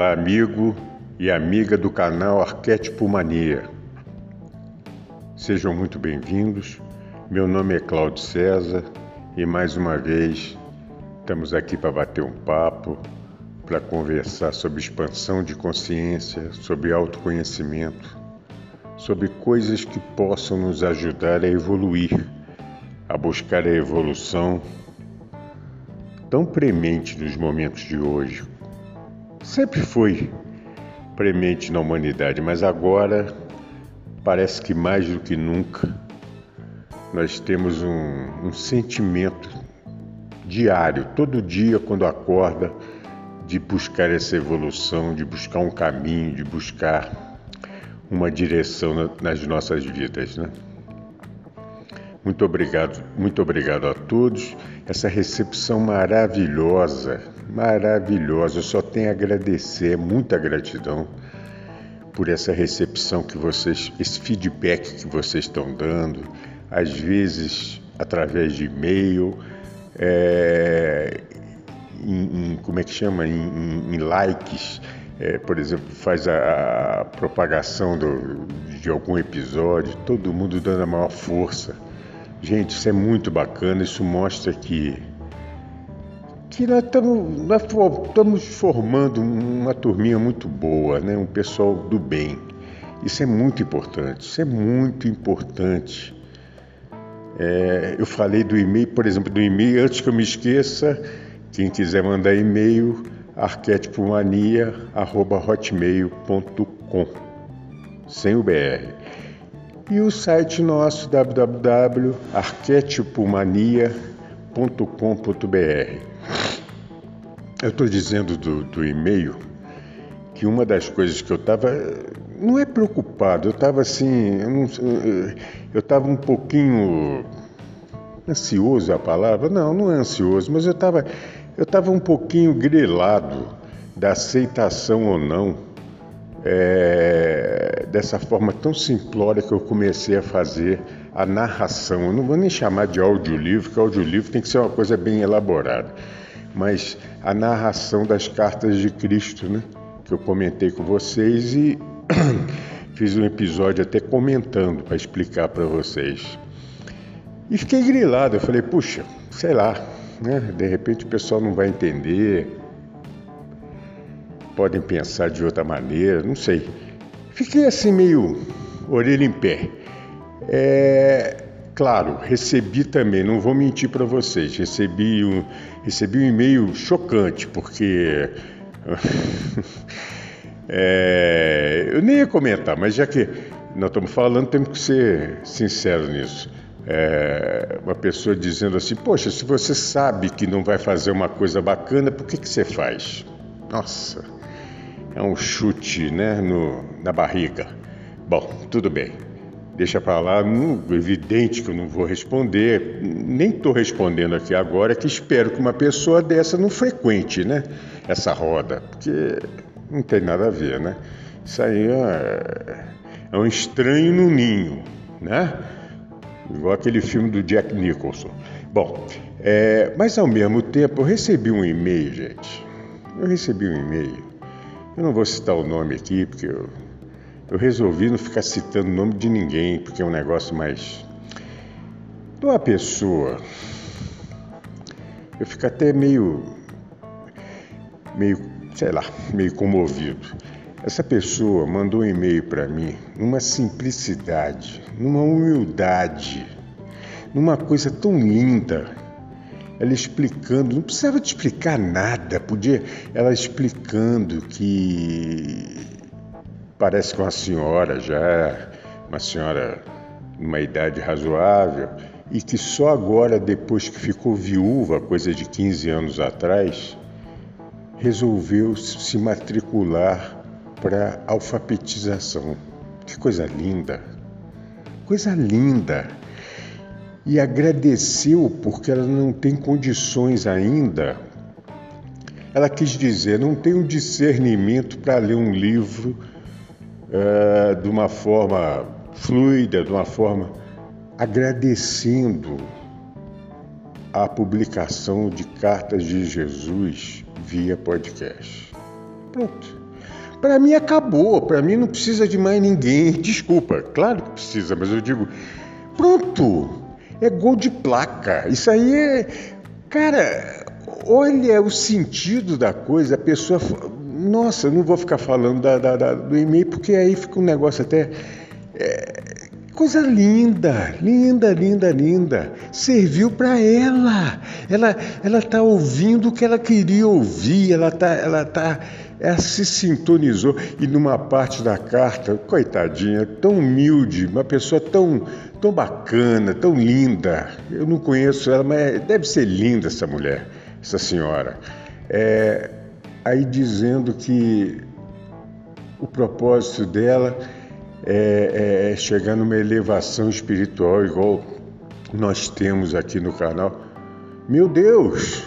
Olá, amigo e amiga do canal Arquétipo Mania. Sejam muito bem-vindos. Meu nome é Cláudio César e mais uma vez estamos aqui para bater um papo, para conversar sobre expansão de consciência, sobre autoconhecimento, sobre coisas que possam nos ajudar a evoluir, a buscar a evolução tão premente nos momentos de hoje, sempre foi premente na humanidade, mas agora parece que mais do que nunca nós temos um, um sentimento diário, todo dia quando acorda, de buscar essa evolução, de buscar um caminho, de buscar uma direção na, nas nossas vidas, né? Muito obrigado, muito obrigado a todos. Essa recepção maravilhosa, maravilhosa. Eu só tenho a agradecer, muita gratidão por essa recepção que vocês, esse feedback que vocês estão dando, às vezes através de e-mail, é, em, em, como é que chama, em, em likes, é, por exemplo, faz a, a propagação do, de algum episódio, todo mundo dando a maior força. Gente, isso é muito bacana, isso mostra que, que nós estamos formando uma turminha muito boa, né? um pessoal do bem. Isso é muito importante, isso é muito importante. É, eu falei do e-mail, por exemplo, do e-mail, antes que eu me esqueça, quem quiser mandar e-mail, arquetipomania.hotmail.com, sem o BR e o site nosso www.arquetipomania.com.br. Eu estou dizendo do, do e-mail que uma das coisas que eu estava não é preocupado, eu estava assim, eu estava um pouquinho ansioso é a palavra, não, não é ansioso, mas eu estava eu estava um pouquinho grilado da aceitação ou não é, dessa forma tão simplória que eu comecei a fazer a narração. Eu não vou nem chamar de audiolivro, porque audiolivro tem que ser uma coisa bem elaborada, mas a narração das cartas de Cristo, né? Que eu comentei com vocês e fiz um episódio até comentando para explicar para vocês. E fiquei grilado, eu falei, puxa, sei lá, né? De repente o pessoal não vai entender, podem pensar de outra maneira, não sei. Fiquei assim meio orelha em pé. É, claro, recebi também, não vou mentir para vocês, recebi um, recebi um e-mail chocante, porque é, eu nem ia comentar, mas já que nós estamos falando, temos que ser sinceros nisso. É, uma pessoa dizendo assim: Poxa, se você sabe que não vai fazer uma coisa bacana, por que, que você faz? Nossa é um chute né, no, na barriga. Bom, tudo bem. Deixa para lá, evidente que eu não vou responder, nem estou respondendo aqui agora, que espero que uma pessoa dessa não frequente né, essa roda, porque não tem nada a ver, né? Isso aí é, é um estranho no ninho, né? Igual aquele filme do Jack Nicholson. Bom, é, mas ao mesmo tempo eu recebi um e-mail, gente. Eu recebi um e-mail eu não vou citar o nome aqui, porque eu, eu resolvi não ficar citando o nome de ninguém, porque é um negócio mais. De uma pessoa. Eu fico até meio. meio, sei lá, meio comovido. Essa pessoa mandou um e-mail para mim numa simplicidade, numa humildade, numa coisa tão linda ela explicando, não precisava te explicar nada, podia ela explicando que parece que uma senhora já, uma senhora numa idade razoável, e que só agora, depois que ficou viúva, coisa de 15 anos atrás, resolveu se matricular para alfabetização. Que coisa linda! Coisa linda! E agradeceu porque ela não tem condições ainda. Ela quis dizer, não um discernimento para ler um livro uh, de uma forma fluida, de uma forma agradecendo a publicação de cartas de Jesus via podcast. Pronto. Para mim acabou, para mim não precisa de mais ninguém. Desculpa, claro que precisa, mas eu digo, pronto, é gol de placa. Isso aí é. Cara, olha o sentido da coisa, a pessoa. Nossa, não vou ficar falando da, da, da, do e-mail, porque aí fica um negócio até. É, coisa linda, linda, linda, linda. Serviu para ela. Ela ela está ouvindo o que ela queria ouvir. Ela está ela tá ela se sintonizou e numa parte da carta, coitadinha, tão humilde, uma pessoa tão tão bacana, tão linda. Eu não conheço ela, mas deve ser linda essa mulher, essa senhora. É, aí dizendo que o propósito dela é, é chegar numa elevação espiritual igual nós temos aqui no canal. Meu Deus,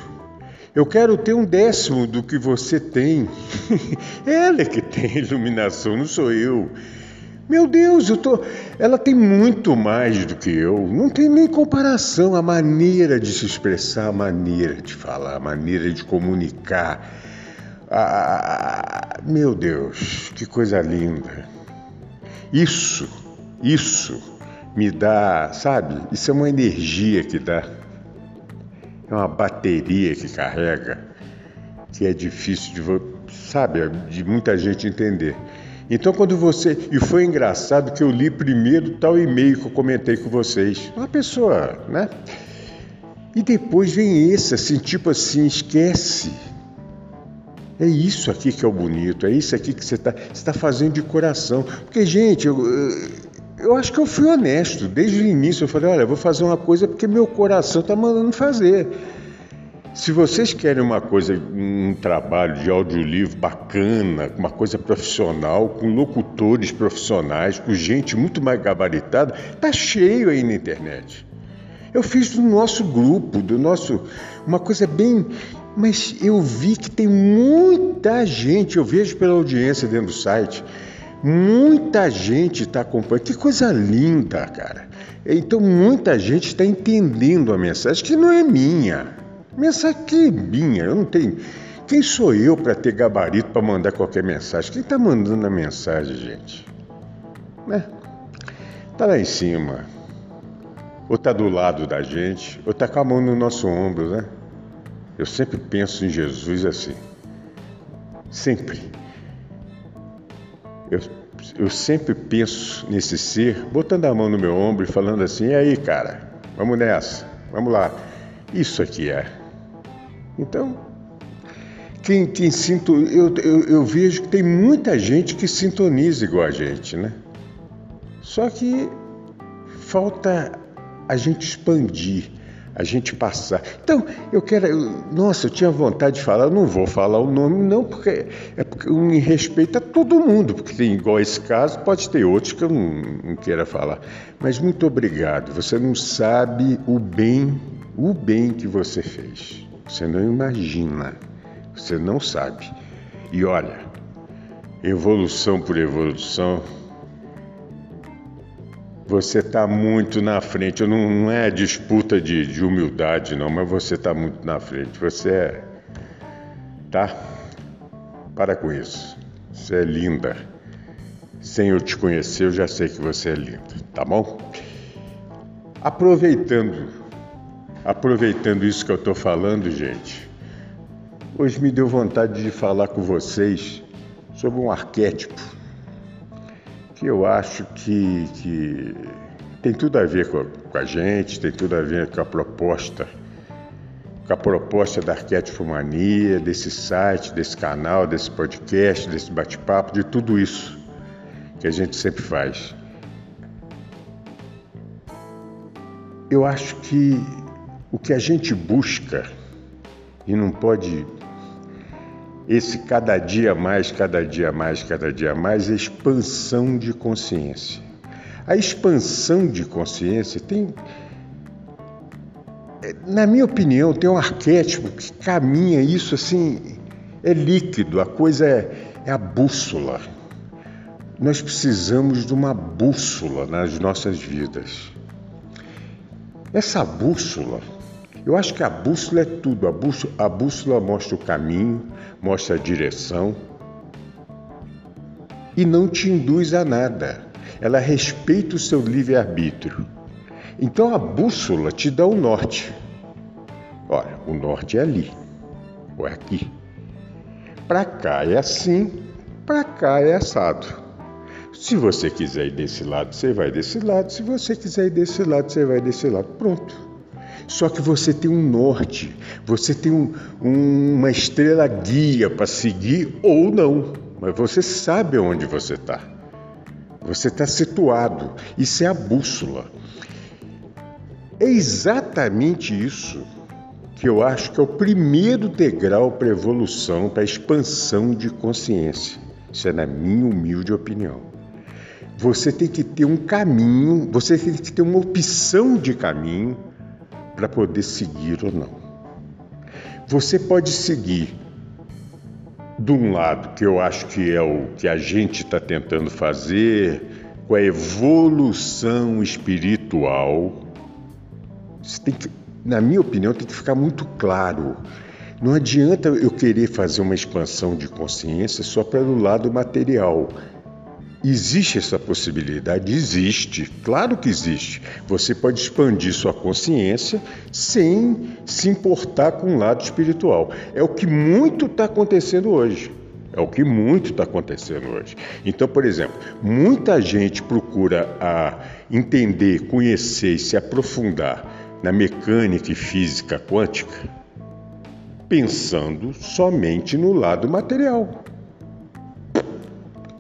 eu quero ter um décimo do que você tem. Ela é que tem iluminação, não sou eu. Meu Deus, eu tô. Ela tem muito mais do que eu. Não tem nem comparação a maneira de se expressar, a maneira de falar, a maneira de comunicar. Ah, meu Deus, que coisa linda. Isso, isso me dá, sabe? Isso é uma energia que dá. É uma bateria que carrega, que é difícil de, sabe, de muita gente entender. Então, quando você. E foi engraçado que eu li primeiro tal e-mail que eu comentei com vocês. Uma pessoa, né? E depois vem esse, assim, tipo assim, esquece. É isso aqui que é o bonito, é isso aqui que você está tá fazendo de coração. Porque, gente, eu, eu acho que eu fui honesto. Desde o início eu falei, olha, eu vou fazer uma coisa porque meu coração está mandando fazer. Se vocês querem uma coisa, um trabalho de audiolivro bacana, uma coisa profissional, com locutores profissionais, com gente muito mais gabaritada, tá cheio aí na internet. Eu fiz do nosso grupo, do nosso, uma coisa bem, mas eu vi que tem muita gente, eu vejo pela audiência dentro do site, muita gente está acompanhando. Que coisa linda, cara. Então muita gente está entendendo a mensagem que não é minha. Mensagem que é minha, eu não tenho. Quem sou eu para ter gabarito para mandar qualquer mensagem? Quem está mandando a mensagem, gente? Né? Tá lá em cima. Ou tá do lado da gente, ou tá com a mão no nosso ombro, né? Eu sempre penso em Jesus assim. Sempre. Eu, eu sempre penso nesse ser, botando a mão no meu ombro e falando assim: e aí, cara, vamos nessa, vamos lá. Isso aqui é. Então, quem, quem sinto, eu, eu, eu vejo que tem muita gente que sintoniza igual a gente, né? Só que falta a gente expandir, a gente passar. Então, eu quero. Eu, nossa, eu tinha vontade de falar, não vou falar o nome, não, porque é porque me respeito a todo mundo, porque tem igual esse caso, pode ter outros que eu não, não queira falar. Mas muito obrigado. Você não sabe o bem, o bem que você fez. Você não imagina, você não sabe. E olha, evolução por evolução, você está muito na frente. Não, não é disputa de, de, humildade, não, mas você está muito na frente. Você é. Tá? Para com isso. Você é linda. Sem eu te conhecer, eu já sei que você é linda, tá bom? Aproveitando Aproveitando isso que eu estou falando, gente, hoje me deu vontade de falar com vocês sobre um arquétipo que eu acho que, que tem tudo a ver com, com a gente, tem tudo a ver com a proposta, com a proposta da Arquétipo Mania, desse site, desse canal, desse podcast, desse bate-papo, de tudo isso que a gente sempre faz. Eu acho que o que a gente busca e não pode esse cada dia mais, cada dia mais, cada dia mais, expansão de consciência. A expansão de consciência tem, na minha opinião, tem um arquétipo que caminha isso assim, é líquido, a coisa é, é a bússola. Nós precisamos de uma bússola nas nossas vidas. Essa bússola, eu acho que a bússola é tudo. A bússola, a bússola mostra o caminho, mostra a direção e não te induz a nada. Ela respeita o seu livre-arbítrio. Então a bússola te dá o norte. Olha, o norte é ali, ou é aqui. Para cá é assim, para cá é assado. Se você quiser ir desse lado, você vai desse lado. Se você quiser ir desse lado, você vai desse lado. Pronto. Só que você tem um norte, você tem um, um, uma estrela guia para seguir ou não, mas você sabe onde você está. Você está situado. Isso é a bússola. É exatamente isso que eu acho que é o primeiro degrau para a evolução, para a expansão de consciência. Isso é na minha humilde opinião. Você tem que ter um caminho, você tem que ter uma opção de caminho para poder seguir ou não. Você pode seguir de um lado, que eu acho que é o que a gente está tentando fazer, com a evolução espiritual. Você tem que, na minha opinião, tem que ficar muito claro. Não adianta eu querer fazer uma expansão de consciência só pelo lado material. Existe essa possibilidade? Existe, claro que existe. Você pode expandir sua consciência sem se importar com o lado espiritual. É o que muito está acontecendo hoje. É o que muito está acontecendo hoje. Então, por exemplo, muita gente procura a entender, conhecer e se aprofundar na mecânica e física quântica, pensando somente no lado material.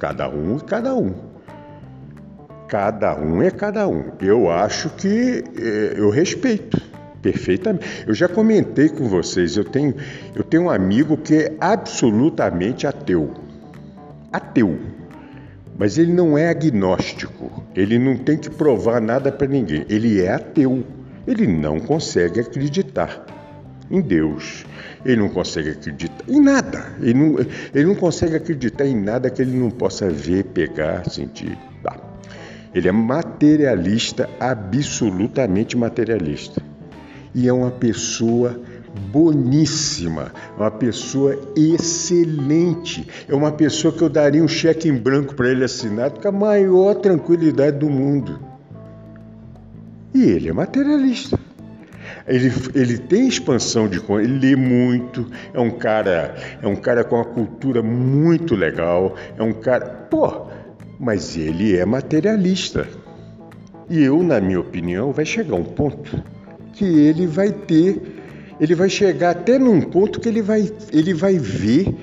Cada um e cada um. Cada um é cada um. Eu acho que é, eu respeito perfeitamente. Eu já comentei com vocês, eu tenho, eu tenho um amigo que é absolutamente ateu. Ateu. Mas ele não é agnóstico. Ele não tem que provar nada para ninguém. Ele é ateu. Ele não consegue acreditar em Deus. Ele não consegue acreditar em nada. Ele não, ele não consegue acreditar em nada que ele não possa ver, pegar, sentir. Tá. Ele é materialista, absolutamente materialista. E é uma pessoa boníssima, uma pessoa excelente. É uma pessoa que eu daria um cheque em branco para ele assinar com a maior tranquilidade do mundo. E ele é materialista. Ele, ele tem expansão de ele lê muito, é um cara, é um cara com uma cultura muito legal, é um cara, pô, mas ele é materialista. E eu, na minha opinião, vai chegar um ponto que ele vai ter, ele vai chegar até num ponto que ele vai, ele vai ver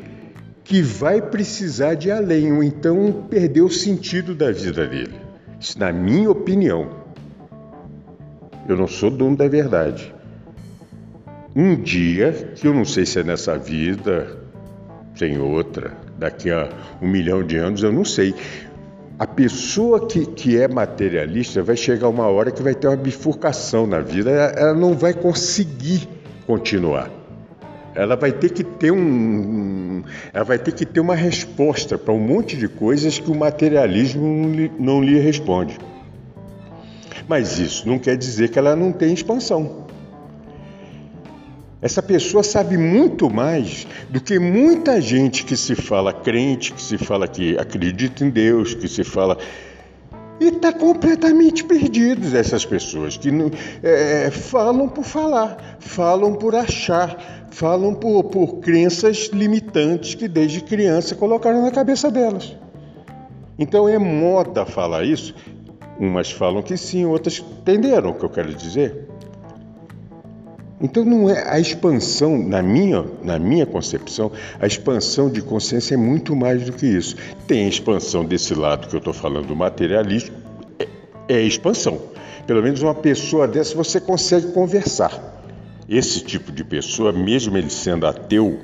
que vai precisar de além, ou então perder o sentido da vida dele. Isso na minha opinião. Eu não sou dono da verdade. Um dia, que eu não sei se é nessa vida, tem outra, daqui a um milhão de anos, eu não sei. A pessoa que, que é materialista vai chegar uma hora que vai ter uma bifurcação na vida, ela, ela não vai conseguir continuar. Ela vai ter que ter um, ela vai ter que ter uma resposta para um monte de coisas que o materialismo não lhe, não lhe responde. Mas isso não quer dizer que ela não tem expansão. Essa pessoa sabe muito mais do que muita gente que se fala crente, que se fala que acredita em Deus, que se fala. E está completamente perdidos essas pessoas que é, falam por falar, falam por achar, falam por, por crenças limitantes que desde criança colocaram na cabeça delas. Então é moda falar isso Umas falam que sim, outras entenderam o que eu quero dizer. Então não é a expansão, na minha, na minha concepção, a expansão de consciência é muito mais do que isso. Tem a expansão desse lado que eu estou falando, do materialismo, é, é expansão. Pelo menos uma pessoa dessa você consegue conversar. Esse tipo de pessoa, mesmo ele sendo ateu,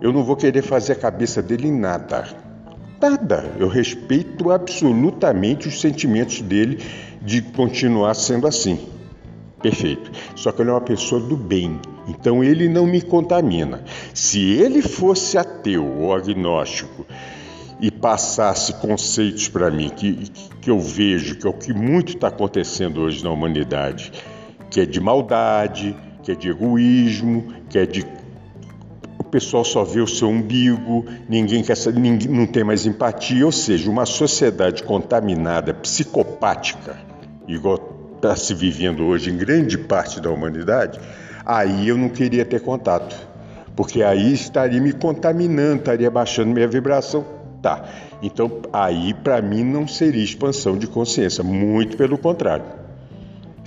Eu não vou querer fazer a cabeça dele em nada. Nada. Eu respeito absolutamente os sentimentos dele de continuar sendo assim. Perfeito. Só que ele é uma pessoa do bem, então ele não me contamina. Se ele fosse ateu ou agnóstico e passasse conceitos para mim que, que eu vejo que é o que muito está acontecendo hoje na humanidade, que é de maldade, que é de egoísmo, que é de o pessoal só vê o seu umbigo, ninguém quer ninguém, não tem mais empatia, ou seja, uma sociedade contaminada, psicopática, igual está se vivendo hoje em grande parte da humanidade, aí eu não queria ter contato, porque aí estaria me contaminando, estaria baixando minha vibração. Tá. Então, aí para mim não seria expansão de consciência, muito pelo contrário.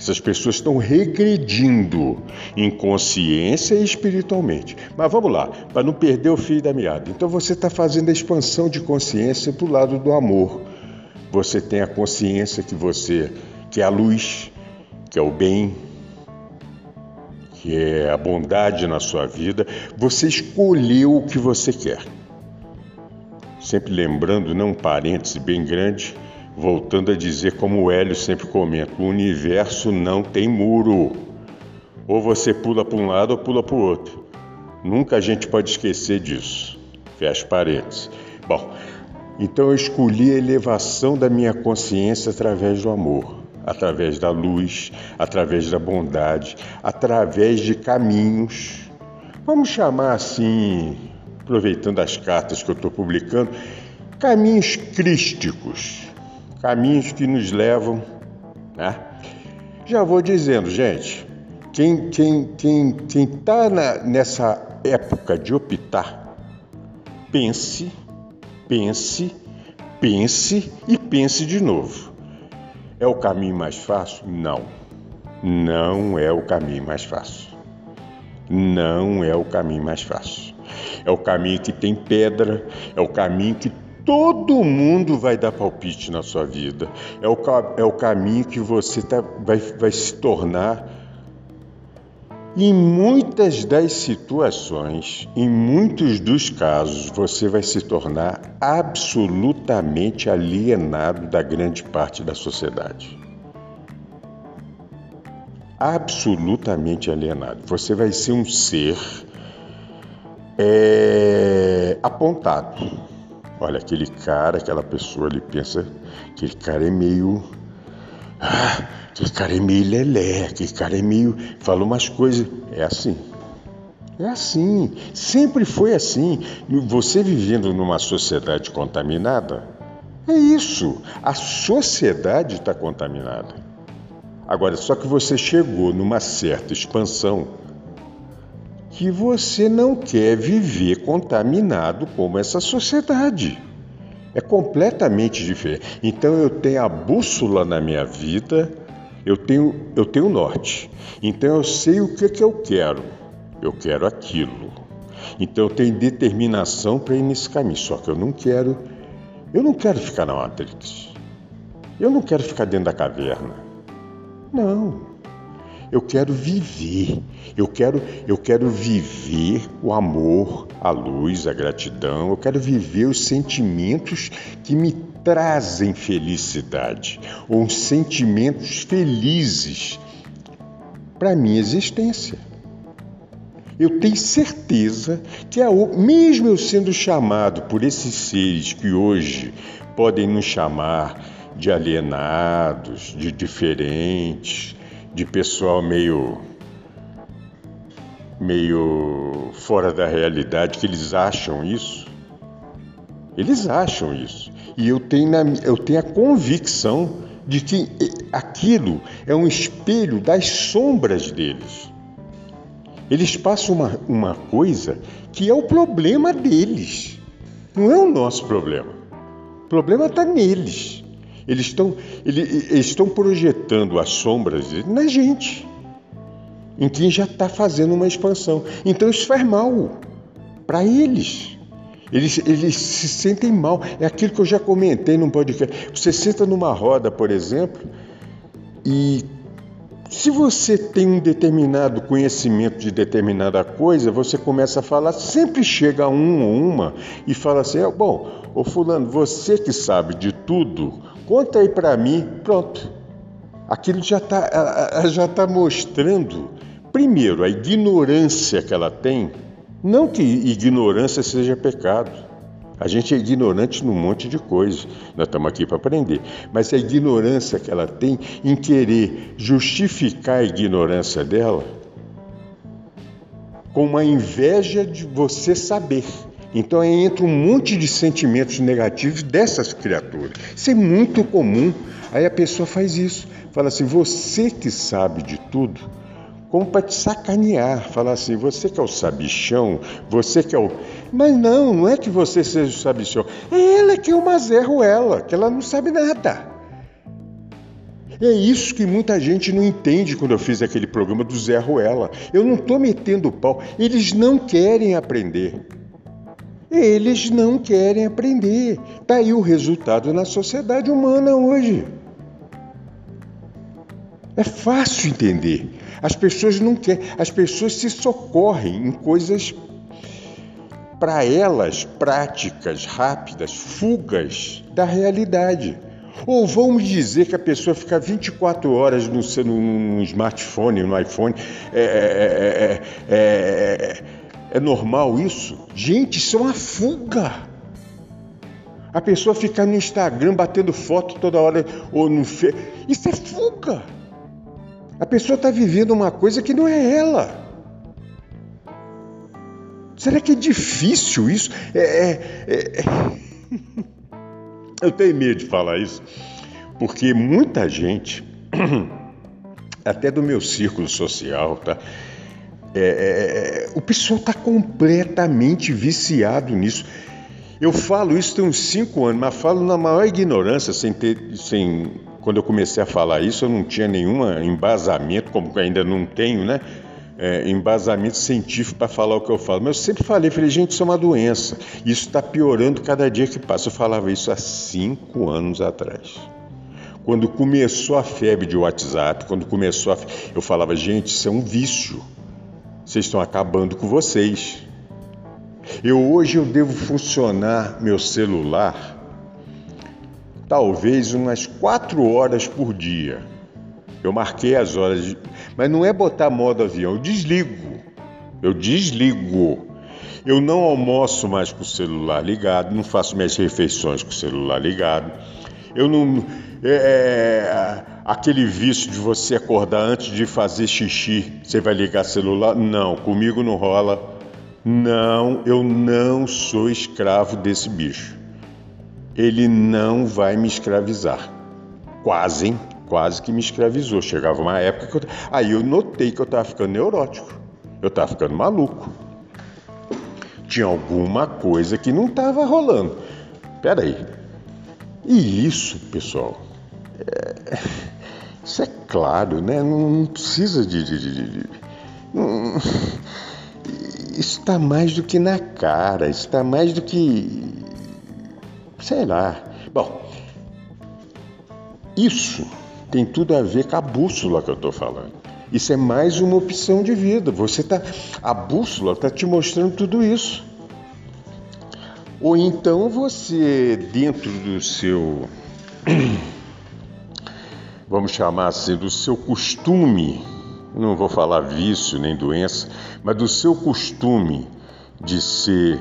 Essas pessoas estão regredindo em consciência e espiritualmente. Mas vamos lá, para não perder o fio da meada. Então você está fazendo a expansão de consciência para o lado do amor. Você tem a consciência que você que é a luz, que é o bem, que é a bondade na sua vida, você escolheu o que você quer. Sempre lembrando, não um parêntese bem grande, voltando a dizer como o Hélio sempre comenta: o universo não tem muro. Ou você pula para um lado ou pula para o outro. Nunca a gente pode esquecer disso. Fecha parênteses. Bom, então eu escolhi a elevação da minha consciência através do amor através da luz, através da bondade, através de caminhos. Vamos chamar assim, aproveitando as cartas que eu estou publicando, caminhos crísticos, caminhos que nos levam. Né? Já vou dizendo, gente, quem está quem, quem, quem tá nessa época de optar, pense, pense, pense e pense de novo. É o caminho mais fácil? Não. Não é o caminho mais fácil. Não é o caminho mais fácil. É o caminho que tem pedra, é o caminho que todo mundo vai dar palpite na sua vida. É o, é o caminho que você tá, vai, vai se tornar em muitas das situações, em muitos dos casos, você vai se tornar absolutamente alienado da grande parte da sociedade. Absolutamente alienado. Você vai ser um ser é, apontado. Olha, aquele cara, aquela pessoa ali pensa, aquele cara é meio. Ah, Aquele cara é meio lelé, aquele cara é meio. Falou umas coisas. É assim. É assim. Sempre foi assim. Você vivendo numa sociedade contaminada, é isso. A sociedade está contaminada. Agora, só que você chegou numa certa expansão que você não quer viver contaminado como essa sociedade. É completamente diferente. Então eu tenho a bússola na minha vida eu tenho, eu tenho norte. Então eu sei o que, que eu quero. Eu quero aquilo. Então eu tenho determinação para ir nesse caminho. Só que eu não quero. Eu não quero ficar na Matrix. Eu não quero ficar dentro da caverna. Não. Eu quero viver. Eu quero, eu quero viver o amor, a luz, a gratidão. Eu quero viver os sentimentos que me trazem felicidade ou sentimentos felizes para minha existência. Eu tenho certeza que, a, mesmo eu sendo chamado por esses seres que hoje podem nos chamar de alienados, de diferentes, de pessoal meio meio fora da realidade, que eles acham isso. Eles acham isso. E eu tenho, na, eu tenho a convicção de que aquilo é um espelho das sombras deles. Eles passam uma, uma coisa que é o problema deles, não é o nosso problema. O problema está neles. Eles estão, eles, estão projetando as sombras na gente, em quem já está fazendo uma expansão. Então isso faz mal para eles. Eles, eles se sentem mal. É aquilo que eu já comentei num podcast. Você senta numa roda, por exemplo, e Se você tem um determinado conhecimento de determinada coisa, você começa a falar, sempre chega um ou uma e fala assim: bom, ô fulano, você que sabe de tudo, conta aí para mim, pronto. Aquilo já está já tá mostrando, primeiro, a ignorância que ela tem, não que ignorância seja pecado. A gente é ignorante num monte de coisas, nós estamos aqui para aprender. Mas a ignorância que ela tem em querer justificar a ignorância dela com uma inveja de você saber. Então entra um monte de sentimentos negativos dessas criaturas. Isso é muito comum. Aí a pessoa faz isso. Fala assim: você que sabe de tudo, como para te sacanear, falar assim: você que é o sabichão, você que é o. Mas não, não é que você seja o sabichão, é ela que o mazerro, ela, que ela não sabe nada. É isso que muita gente não entende quando eu fiz aquele programa do Zé Ruela. Eu não estou metendo pau, eles não querem aprender. Eles não querem aprender. Está aí o resultado na sociedade humana hoje. É fácil entender. As pessoas não querem, as pessoas se socorrem em coisas para elas práticas, rápidas, fugas da realidade. Ou vamos dizer que a pessoa fica 24 horas no, no, no smartphone, no iPhone. É, é, é, é, normal isso? Gente, isso é uma fuga. A pessoa ficar no Instagram batendo foto toda hora ou no. Isso é fuga. A pessoa está vivendo uma coisa que não é ela. Será que é difícil isso? É, é, é... Eu tenho medo de falar isso, porque muita gente, até do meu círculo social, tá? É, é, é o pessoal está completamente viciado nisso. Eu falo isso tem uns cinco anos, mas falo na maior ignorância, sem ter, sem quando eu comecei a falar isso, eu não tinha nenhum embasamento, como ainda não tenho, né? É, embasamento científico para falar o que eu falo. Mas eu sempre falei, falei, gente, isso é uma doença. Isso está piorando cada dia que passa. Eu falava isso há cinco anos atrás. Quando começou a febre de WhatsApp, quando começou a. Eu falava, gente, isso é um vício. Vocês estão acabando com vocês. Eu hoje eu devo funcionar meu celular talvez umas quatro horas por dia. Eu marquei as horas, de... mas não é botar modo avião, eu desligo. Eu desligo. Eu não almoço mais com o celular ligado, não faço minhas refeições com o celular ligado. Eu não. É, é, aquele vício de você acordar antes de fazer xixi, você vai ligar celular? Não, comigo não rola. Não, eu não sou escravo desse bicho ele não vai me escravizar. Quase, hein? Quase que me escravizou. Chegava uma época que eu... Aí eu notei que eu estava ficando neurótico. Eu estava ficando maluco. Tinha alguma coisa que não estava rolando. Peraí. E isso, pessoal, é... isso é claro, né? Não precisa de. de, de, de... Não... Isso está mais do que na cara, isso está mais do que Sei lá. Bom, isso tem tudo a ver com a bússola que eu estou falando. Isso é mais uma opção de vida. Você tá, a bússola está te mostrando tudo isso. Ou então você, dentro do seu, vamos chamar assim, do seu costume, não vou falar vício nem doença, mas do seu costume de ser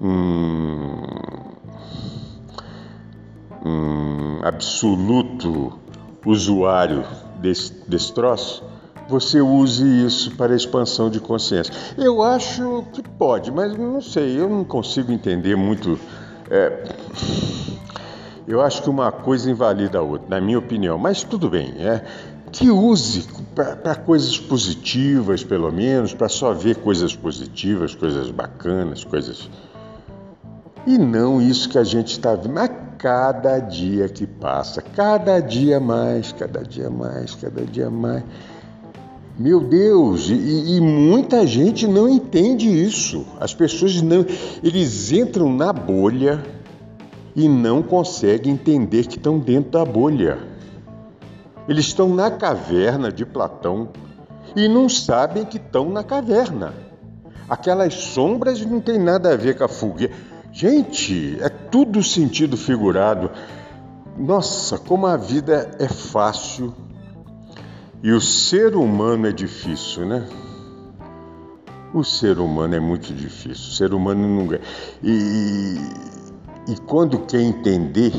um um absoluto usuário desse, desse troço, você use isso para expansão de consciência. Eu acho que pode, mas não sei, eu não consigo entender muito. É, eu acho que uma coisa invalida a outra, na minha opinião, mas tudo bem, é que use para coisas positivas, pelo menos, para só ver coisas positivas, coisas bacanas, coisas. E não isso que a gente está vendo cada dia que passa, cada dia mais, cada dia mais, cada dia mais. Meu Deus, e, e, muita gente não entende isso. As pessoas não, eles entram na bolha e não conseguem entender que estão dentro da bolha. Eles estão na caverna de Platão e não sabem que estão na caverna. Aquelas sombras não tem nada a ver com a fogueira. Gente, é tudo sentido figurado. Nossa, como a vida é fácil e o ser humano é difícil, né? O ser humano é muito difícil. O ser humano não. E, e quando quer entender,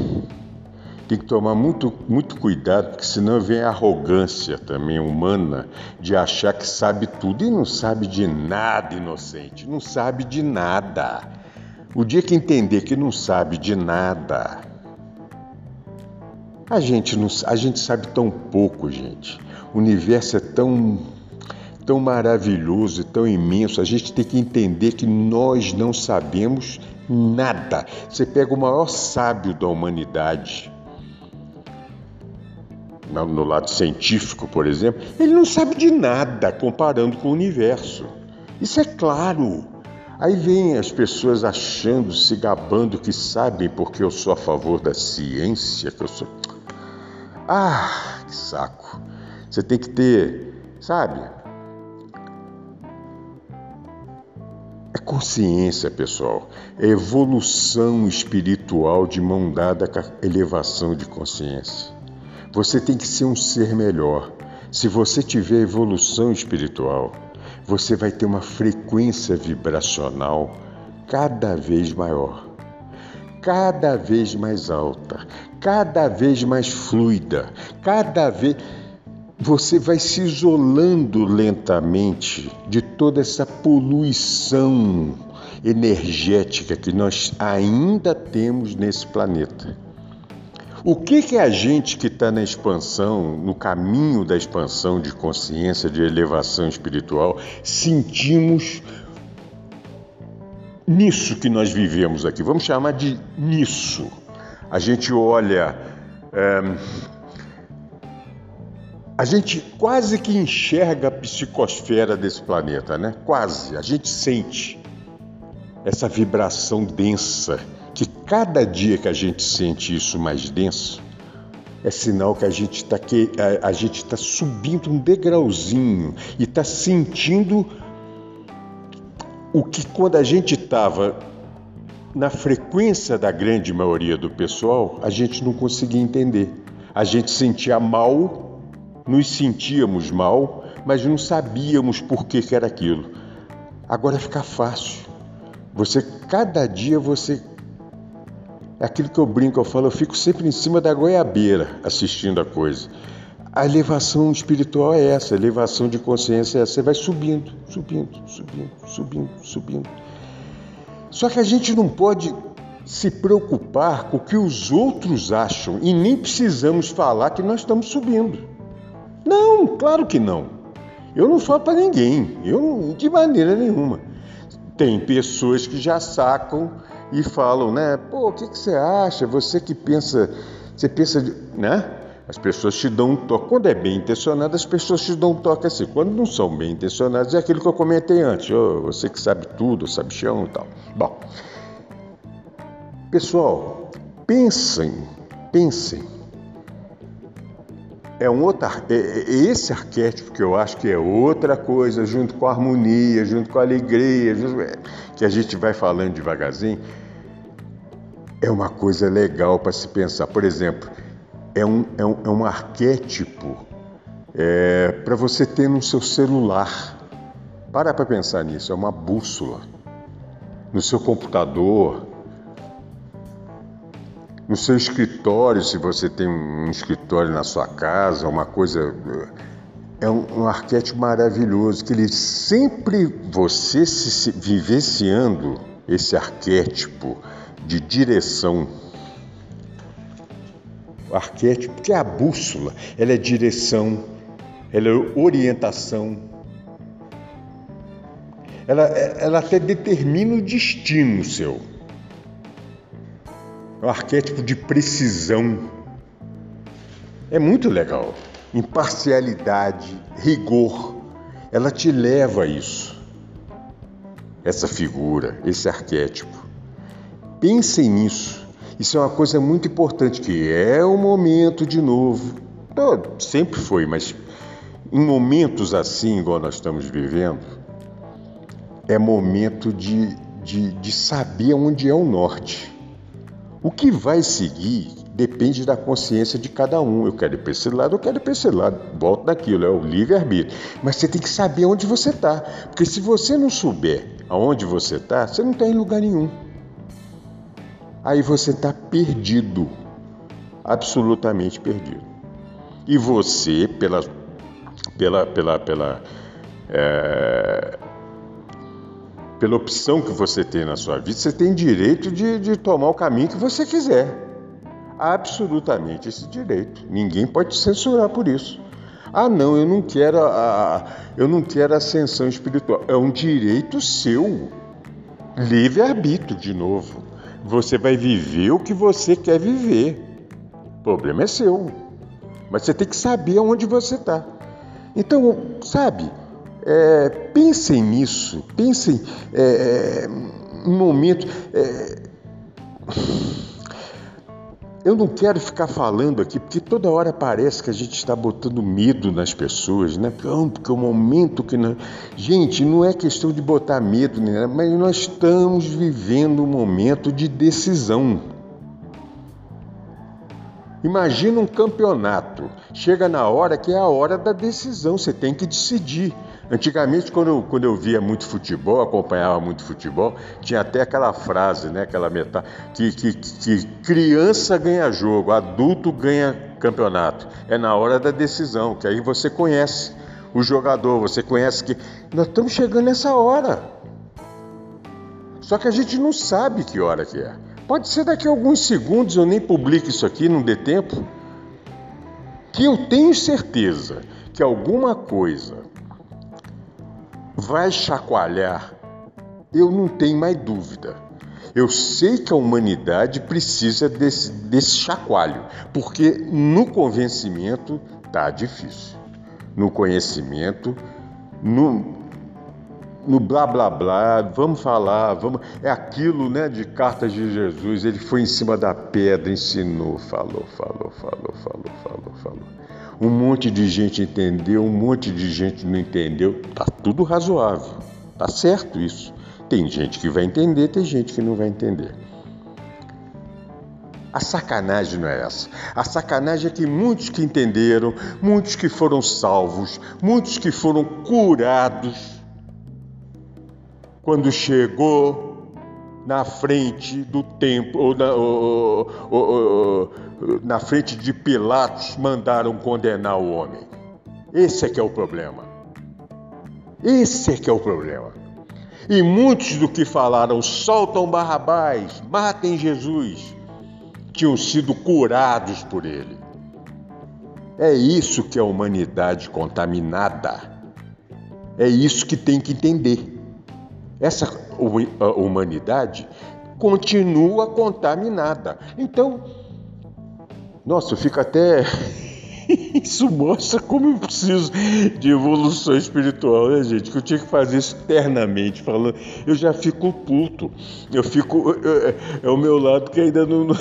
tem que tomar muito, muito cuidado, porque senão vem a arrogância também humana de achar que sabe tudo e não sabe de nada, inocente. Não sabe de nada. O dia que entender que não sabe de nada, a gente, não, a gente sabe tão pouco, gente. O universo é tão, tão maravilhoso e tão imenso. A gente tem que entender que nós não sabemos nada. Você pega o maior sábio da humanidade, no lado científico, por exemplo, ele não sabe de nada comparando com o universo. Isso é claro. Aí vem as pessoas achando, se gabando que sabem porque eu sou a favor da ciência, que eu sou. Ah, que saco. Você tem que ter, sabe? É consciência, pessoal. É evolução espiritual de mão dada com a elevação de consciência. Você tem que ser um ser melhor. Se você tiver evolução espiritual, você vai ter uma frequência vibracional cada vez maior, cada vez mais alta, cada vez mais fluida, cada vez você vai se isolando lentamente de toda essa poluição energética que nós ainda temos nesse planeta. O que, que a gente que está na expansão, no caminho da expansão de consciência, de elevação espiritual, sentimos nisso que nós vivemos aqui? Vamos chamar de nisso. A gente olha. É, a gente quase que enxerga a psicosfera desse planeta, né? Quase. A gente sente essa vibração densa que cada dia que a gente sente isso mais denso, é sinal que a gente está a, a gente está subindo um degrauzinho e está sentindo o que quando a gente estava na frequência da grande maioria do pessoal, a gente não conseguia entender. A gente sentia mal, nos sentíamos mal, mas não sabíamos por que, que era aquilo. Agora fica fácil. Você cada dia você é aquilo que eu brinco, eu falo, eu fico sempre em cima da goiabeira assistindo a coisa. A elevação espiritual é essa, a elevação de consciência é essa. Você vai subindo, subindo, subindo, subindo, subindo. Só que a gente não pode se preocupar com o que os outros acham e nem precisamos falar que nós estamos subindo. Não, claro que não. Eu não falo para ninguém, eu de maneira nenhuma. Tem pessoas que já sacam e falam, né? Pô, o que, que você acha? Você que pensa, você pensa, de, né? As pessoas te dão um toque. Quando é bem intencionado, as pessoas te dão um toque assim. Quando não são bem intencionadas, é aquilo que eu comentei antes. Oh, você que sabe tudo, sabe chão e tal. Bom, pessoal, pensem, pensem. É um outro, é, é esse arquétipo que eu acho que é outra coisa, junto com a harmonia, junto com a alegria, junto, é, que a gente vai falando devagarzinho é uma coisa legal para se pensar. Por exemplo, é um, é um, é um arquétipo é, para você ter no seu celular. Para para pensar nisso, é uma bússola. No seu computador, no seu escritório, se você tem um escritório na sua casa, uma coisa. É um, um arquétipo maravilhoso, que ele sempre, você se vivenciando esse arquétipo, de direção. O arquétipo, que é a bússola, ela é direção, ela é orientação. Ela, ela até determina o destino seu. É um arquétipo de precisão. É muito legal. Imparcialidade, rigor. Ela te leva a isso. Essa figura, esse arquétipo. Pensem nisso. Isso é uma coisa muito importante, que é o momento de novo sempre foi, mas em momentos assim, igual nós estamos vivendo, é momento de, de, de saber onde é o norte. O que vai seguir depende da consciência de cada um. Eu quero ir para esse lado, eu quero ir para esse lado. Volto daquilo, é o livre-arbítrio. Mas você tem que saber onde você está. Porque se você não souber aonde você está, você não está em lugar nenhum. Aí você está perdido. Absolutamente perdido. E você, pela. pela, pela, pela é, pela opção que você tem na sua vida, você tem direito de, de tomar o caminho que você quiser. Absolutamente esse direito. Ninguém pode censurar por isso. Ah, não, eu não quero a, eu não quero ascensão espiritual. É um direito seu. Livre-arbítrio, de novo. Você vai viver o que você quer viver. O problema é seu. Mas você tem que saber onde você está. Então, sabe, é, pensem nisso, pensem é, em momentos. É, eu não quero ficar falando aqui, porque toda hora parece que a gente está botando medo nas pessoas, né? Porque o momento que. Não... Gente, não é questão de botar medo, né? mas nós estamos vivendo um momento de decisão. Imagina um campeonato. Chega na hora que é a hora da decisão, você tem que decidir. Antigamente, quando eu, quando eu via muito futebol, acompanhava muito futebol, tinha até aquela frase, né, aquela metade, que, que, que criança ganha jogo, adulto ganha campeonato. É na hora da decisão, que aí você conhece o jogador, você conhece que. Nós estamos chegando nessa hora. Só que a gente não sabe que hora que é. Pode ser daqui a alguns segundos, eu nem publico isso aqui, não dê tempo. Que eu tenho certeza que alguma coisa vai chacoalhar, eu não tenho mais dúvida. Eu sei que a humanidade precisa desse, desse chacoalho, porque no convencimento tá difícil. No conhecimento, no, no blá blá blá, vamos falar, vamos. É aquilo né, de cartas de Jesus, ele foi em cima da pedra, ensinou, falou, falou, falou, falou, falou, falou. Um monte de gente entendeu, um monte de gente não entendeu. Tá tudo razoável. Tá certo isso. Tem gente que vai entender, tem gente que não vai entender. A sacanagem não é essa. A sacanagem é que muitos que entenderam, muitos que foram salvos, muitos que foram curados, quando chegou na frente do templo, ou na, ou, ou, na frente de Pilatos, mandaram condenar o homem. Esse é que é o problema. Esse é que é o problema. E muitos do que falaram, soltam Barrabás, matem Jesus, tinham sido curados por ele. É isso que é a humanidade contaminada. É isso que tem que entender. Essa humanidade continua contaminada. Então, nossa, eu fico até. Isso mostra como eu preciso de evolução espiritual, né, gente? Que eu tinha que fazer isso eternamente, falando. Eu já fico puto. Eu fico. É o meu lado que ainda não. não...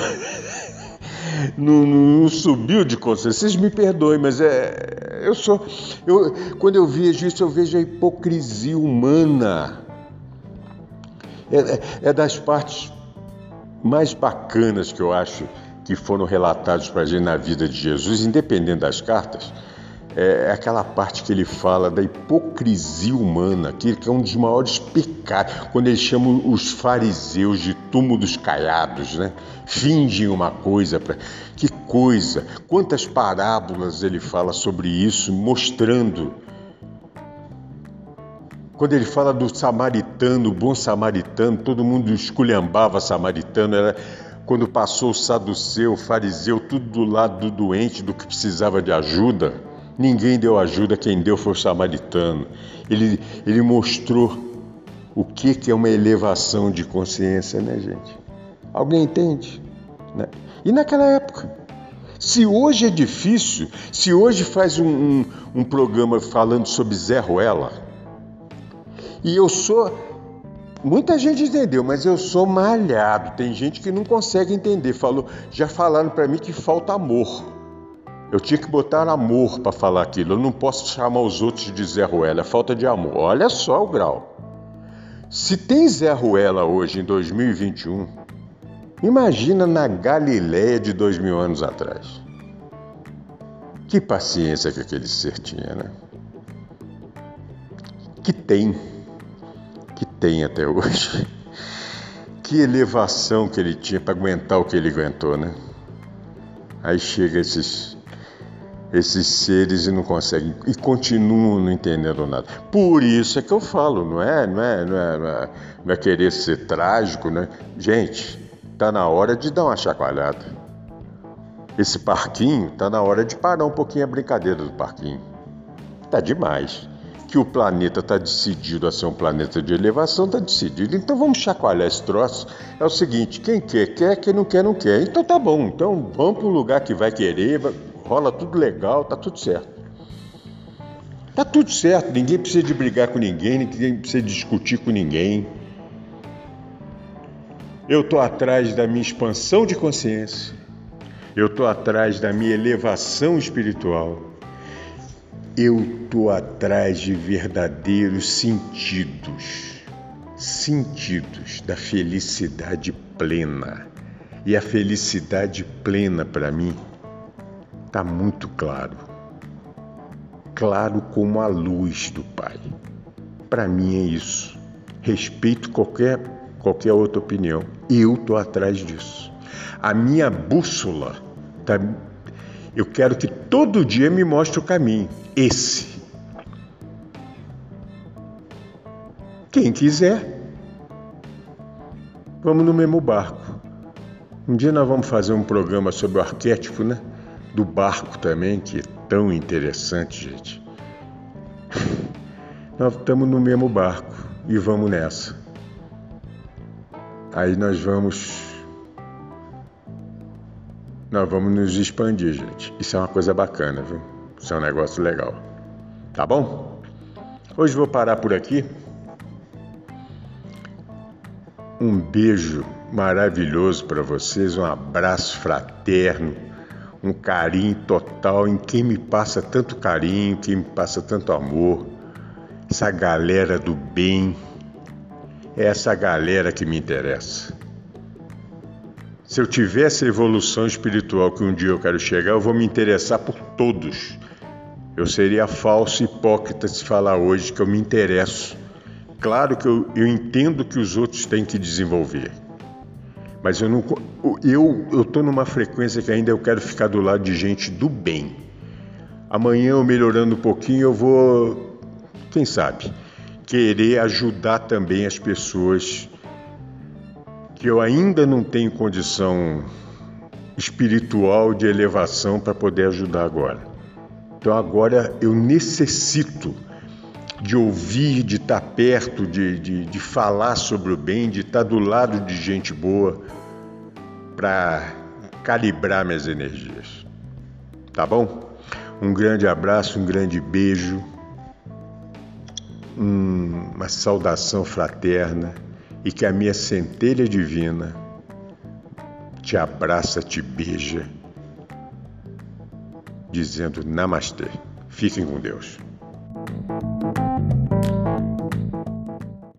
Não, não, subiu de consciência. Vocês me perdoem, mas é, eu sou. Eu, quando eu vejo isso, eu vejo a hipocrisia humana. É, é, é das partes mais bacanas que eu acho que foram relatados para a gente na vida de Jesus, independente das cartas, é, é aquela parte que ele fala da hipocrisia humana, que é um dos maiores pecados, quando ele chama os fariseus de túmulos caiados, né? Fingem uma coisa para. Que coisa! Quantas parábolas ele fala sobre isso, mostrando. Quando ele fala do samaritano, bom samaritano, todo mundo esculhambava samaritano, era quando passou o saduceu, o fariseu, tudo do lado do doente, do que precisava de ajuda, ninguém deu ajuda, quem deu foi o samaritano. Ele, ele mostrou o que, que é uma elevação de consciência, né, gente? Alguém entende? Né? E naquela época, se hoje é difícil, se hoje faz um, um, um programa falando sobre Zé Ruela, e eu sou Muita gente entendeu, mas eu sou malhado. Tem gente que não consegue entender. Falou, já falaram para mim que falta amor. Eu tinha que botar amor para falar aquilo. Eu não posso chamar os outros de Zé Ruela. É falta de amor. Olha só o grau. Se tem Zé Ruela hoje, em 2021, imagina na Galiléia de dois mil anos atrás. Que paciência que aquele ser tinha, né? Que tem. Tem até hoje. Que elevação que ele tinha para aguentar o que ele aguentou, né? Aí chega esses esses seres e não conseguem e continuam não entendendo nada. Por isso é que eu falo, não é, não é, não é, não é, não é querer ser trágico, né? Gente, tá na hora de dar uma chacoalhada. Esse parquinho tá na hora de parar um pouquinho a brincadeira do parquinho. Tá demais. Que o planeta tá decidido a ser um planeta de elevação, tá decidido. Então vamos chacoalhar esse troço. É o seguinte, quem quer, quer, quem não quer, não quer. Então tá bom. Então vamos para um lugar que vai querer, rola tudo legal, tá tudo certo. Tá tudo certo, ninguém precisa de brigar com ninguém, ninguém precisa discutir com ninguém. Eu tô atrás da minha expansão de consciência. Eu tô atrás da minha elevação espiritual. Eu tô atrás de verdadeiros sentidos. Sentidos da felicidade plena. E a felicidade plena para mim está muito claro. Claro como a luz do Pai. Para mim é isso. Respeito qualquer, qualquer outra opinião. Eu estou atrás disso. A minha bússola, tá, eu quero que todo dia me mostre o caminho. Esse. Quem quiser, vamos no mesmo barco. Um dia nós vamos fazer um programa sobre o arquétipo, né? do barco também, que é tão interessante, gente. Nós estamos no mesmo barco e vamos nessa. Aí nós vamos. Nós vamos nos expandir, gente. Isso é uma coisa bacana, viu? Isso é um negócio legal. Tá bom? Hoje vou parar por aqui. Um beijo maravilhoso para vocês, um abraço fraterno um carinho total em quem me passa tanto carinho, quem me passa tanto amor. Essa galera do bem, é essa galera que me interessa. Se eu tivesse a evolução espiritual que um dia eu quero chegar, eu vou me interessar por todos. Eu seria falso hipócrita se falar hoje que eu me interesso. Claro que eu, eu entendo que os outros têm que desenvolver. Mas eu não eu eu tô numa frequência que ainda eu quero ficar do lado de gente do bem. Amanhã eu melhorando um pouquinho, eu vou, quem sabe, querer ajudar também as pessoas que eu ainda não tenho condição espiritual de elevação para poder ajudar agora. Então agora eu necessito de ouvir, de estar perto, de, de, de falar sobre o bem, de estar do lado de gente boa para calibrar minhas energias. Tá bom? Um grande abraço, um grande beijo, uma saudação fraterna e que a minha centelha divina te abraça, te beija, dizendo Namastê. Fiquem com Deus.